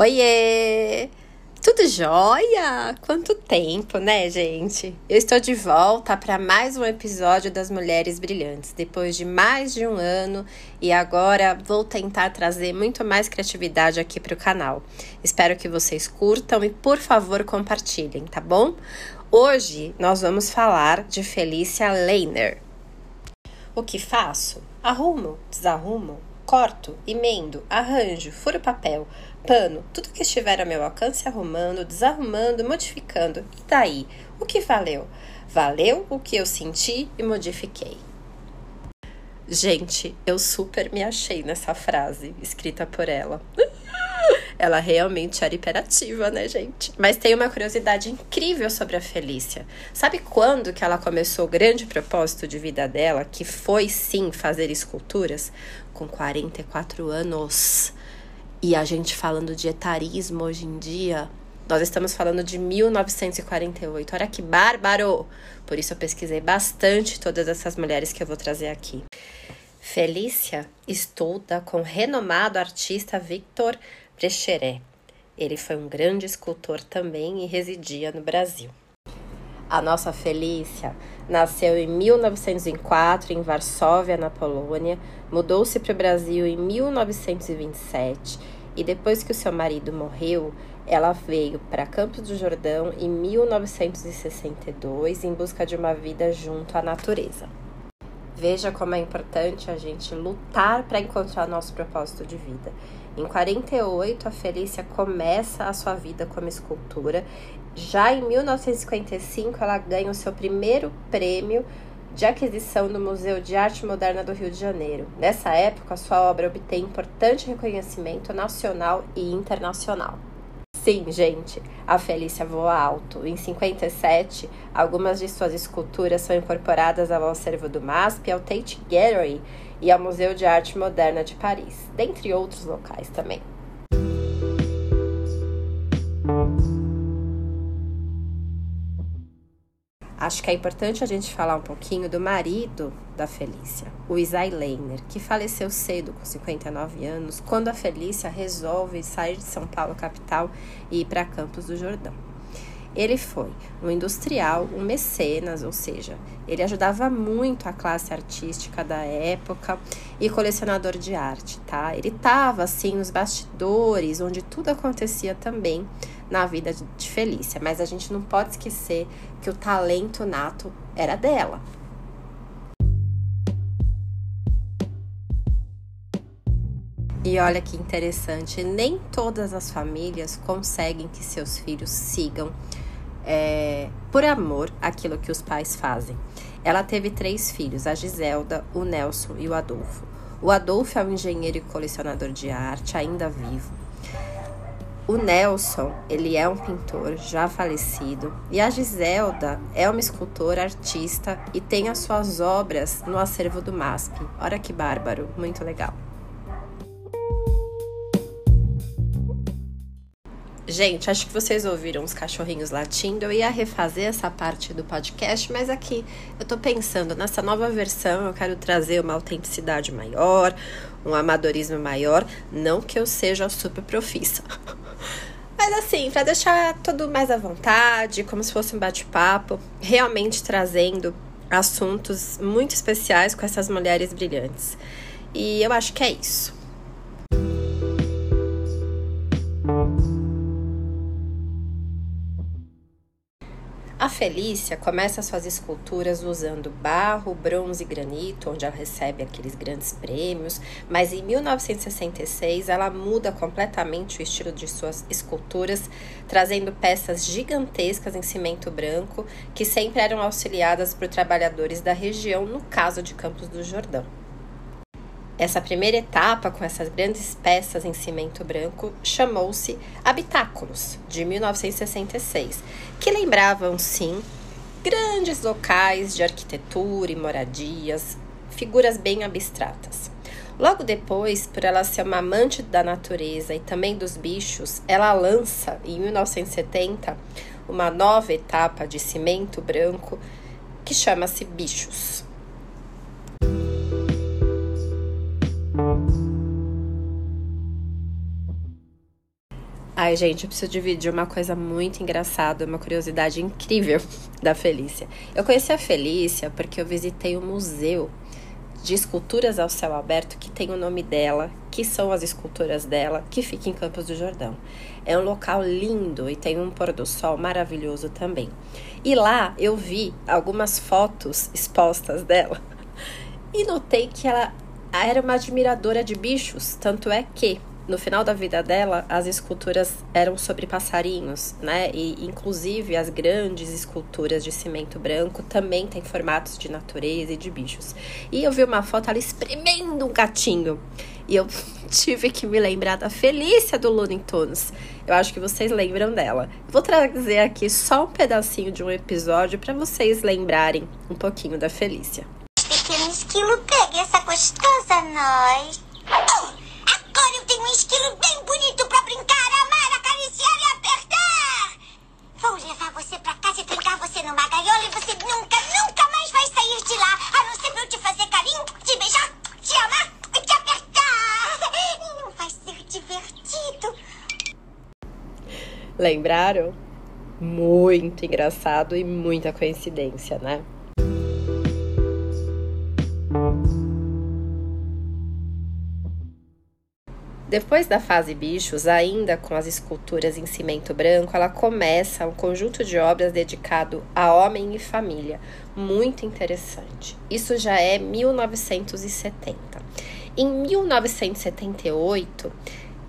Oiê! Tudo jóia? Quanto tempo, né, gente? Eu estou de volta para mais um episódio das Mulheres Brilhantes, depois de mais de um ano, e agora vou tentar trazer muito mais criatividade aqui para o canal. Espero que vocês curtam e, por favor, compartilhem, tá bom? Hoje nós vamos falar de Felícia Leiner. O que faço? Arrumo, desarrumo, corto, emendo, arranjo, furo papel, pano, tudo que estiver a meu alcance arrumando, desarrumando, modificando. E daí? O que valeu? Valeu o que eu senti e modifiquei. Gente, eu super me achei nessa frase escrita por ela. Ela realmente era hiperativa, né, gente? Mas tem uma curiosidade incrível sobre a Felícia. Sabe quando que ela começou o grande propósito de vida dela, que foi sim fazer esculturas? Com 44 anos. E a gente falando de etarismo hoje em dia, nós estamos falando de 1948. Olha que bárbaro! Por isso eu pesquisei bastante todas essas mulheres que eu vou trazer aqui. Felícia estuda com o renomado artista Victor Brecheret. Ele foi um grande escultor também e residia no Brasil. A nossa Felícia nasceu em 1904 em Varsóvia, na Polônia, mudou-se para o Brasil em 1927 e depois que o seu marido morreu, ela veio para Campos do Jordão em 1962 em busca de uma vida junto à natureza. Veja como é importante a gente lutar para encontrar nosso propósito de vida. Em 48, a Felícia começa a sua vida como escultura. Já em 1955, ela ganha o seu primeiro prêmio de aquisição do Museu de Arte Moderna do Rio de Janeiro. Nessa época, sua obra obtém importante reconhecimento nacional e internacional. Sim, gente, a Felícia voa alto. Em 57, algumas de suas esculturas são incorporadas ao acervo do MASP, ao Tate Gallery e ao Museu de Arte Moderna de Paris, dentre outros locais também. Acho que é importante a gente falar um pouquinho do marido da Felícia, o Isai Leiner, que faleceu cedo, com 59 anos, quando a Felícia resolve sair de São Paulo, capital, e ir para Campos do Jordão. Ele foi um industrial, um mecenas, ou seja, ele ajudava muito a classe artística da época e colecionador de arte, tá? Ele estava assim nos bastidores, onde tudo acontecia também na vida de Felícia, mas a gente não pode esquecer que o talento nato era dela. E olha que interessante, nem todas as famílias conseguem que seus filhos sigam é, por amor aquilo que os pais fazem. Ela teve três filhos, a Giselda, o Nelson e o Adolfo. O Adolfo é um engenheiro e colecionador de arte, ainda vivo. O Nelson, ele é um pintor já falecido, e a Giselda é uma escultora, artista e tem as suas obras no acervo do MASP. Olha que bárbaro, muito legal. Gente, acho que vocês ouviram os cachorrinhos latindo. Eu ia refazer essa parte do podcast, mas aqui eu tô pensando nessa nova versão. Eu quero trazer uma autenticidade maior, um amadorismo maior. Não que eu seja super profissa. Mas assim, para deixar tudo mais à vontade, como se fosse um bate-papo, realmente trazendo assuntos muito especiais com essas mulheres brilhantes. E eu acho que é isso. A Felícia começa suas esculturas usando barro, bronze e granito, onde ela recebe aqueles grandes prêmios, mas em 1966 ela muda completamente o estilo de suas esculturas, trazendo peças gigantescas em cimento branco que sempre eram auxiliadas por trabalhadores da região, no caso de Campos do Jordão. Essa primeira etapa, com essas grandes peças em cimento branco, chamou-se Habitáculos, de 1966, que lembravam, sim, grandes locais de arquitetura e moradias, figuras bem abstratas. Logo depois, por ela ser uma amante da natureza e também dos bichos, ela lança, em 1970, uma nova etapa de cimento branco que chama-se Bichos. Ai, gente, eu preciso dividir uma coisa muito engraçada, uma curiosidade incrível da Felícia. Eu conheci a Felícia porque eu visitei o um museu de esculturas ao céu aberto que tem o nome dela, que são as esculturas dela, que fica em Campos do Jordão. É um local lindo e tem um pôr do sol maravilhoso também. E lá eu vi algumas fotos expostas dela e notei que ela era uma admiradora de bichos, tanto é que no final da vida dela, as esculturas eram sobre passarinhos, né? E inclusive as grandes esculturas de cimento branco também têm formatos de natureza e de bichos. E eu vi uma foto ela espremendo um gatinho. E eu tive que me lembrar da Felícia do Looney Tunes. Eu acho que vocês lembram dela. Vou trazer aqui só um pedacinho de um episódio para vocês lembrarem um pouquinho da Felícia. Pequeno esquilo, pegue essa gostosa nós. Lembraram? Muito engraçado e muita coincidência, né? Depois da fase bichos, ainda com as esculturas em cimento branco, ela começa um conjunto de obras dedicado a homem e família, muito interessante. Isso já é 1970. Em 1978,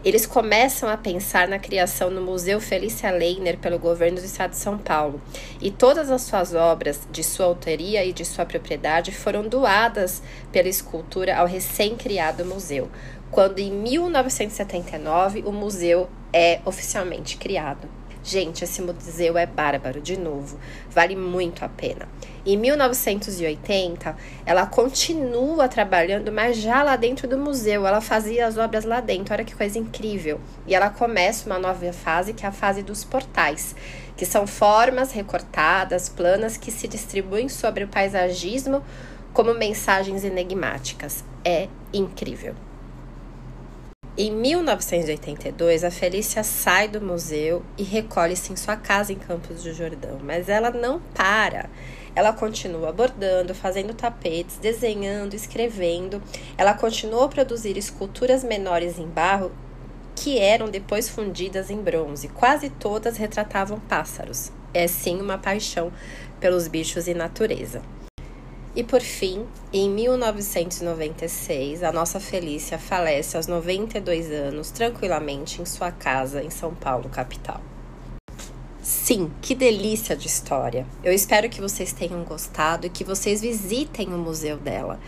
eles começam a pensar na criação no Museu Felícia Leiner pelo governo do estado de São Paulo. E todas as suas obras, de sua autoria e de sua propriedade, foram doadas pela escultura ao recém-criado museu quando em 1979 o museu é oficialmente criado. Gente, esse museu é bárbaro, de novo, vale muito a pena. Em 1980, ela continua trabalhando, mas já lá dentro do museu, ela fazia as obras lá dentro, olha que coisa incrível. E ela começa uma nova fase, que é a fase dos portais, que são formas recortadas, planas, que se distribuem sobre o paisagismo como mensagens enigmáticas. É incrível. Em 1982, a Felícia sai do museu e recolhe-se em sua casa em Campos do Jordão, mas ela não para. Ela continua bordando, fazendo tapetes, desenhando, escrevendo. Ela continuou a produzir esculturas menores em barro que eram depois fundidas em bronze. Quase todas retratavam pássaros. É sim uma paixão pelos bichos e natureza. E por fim, em 1996, a nossa Felícia falece aos 92 anos, tranquilamente em sua casa em São Paulo, capital. Sim, que delícia de história! Eu espero que vocês tenham gostado e que vocês visitem o museu dela.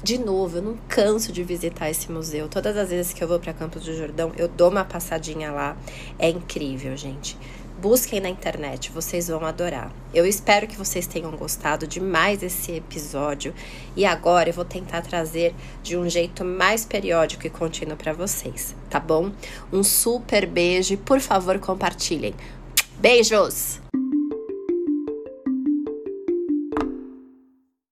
De novo, eu não canso de visitar esse museu. Todas as vezes que eu vou para Campos do Jordão, eu dou uma passadinha lá. É incrível, gente. Busquem na internet, vocês vão adorar. Eu espero que vocês tenham gostado de mais esse episódio e agora eu vou tentar trazer de um jeito mais periódico e contínuo para vocês, tá bom? Um super beijo e por favor compartilhem. Beijos!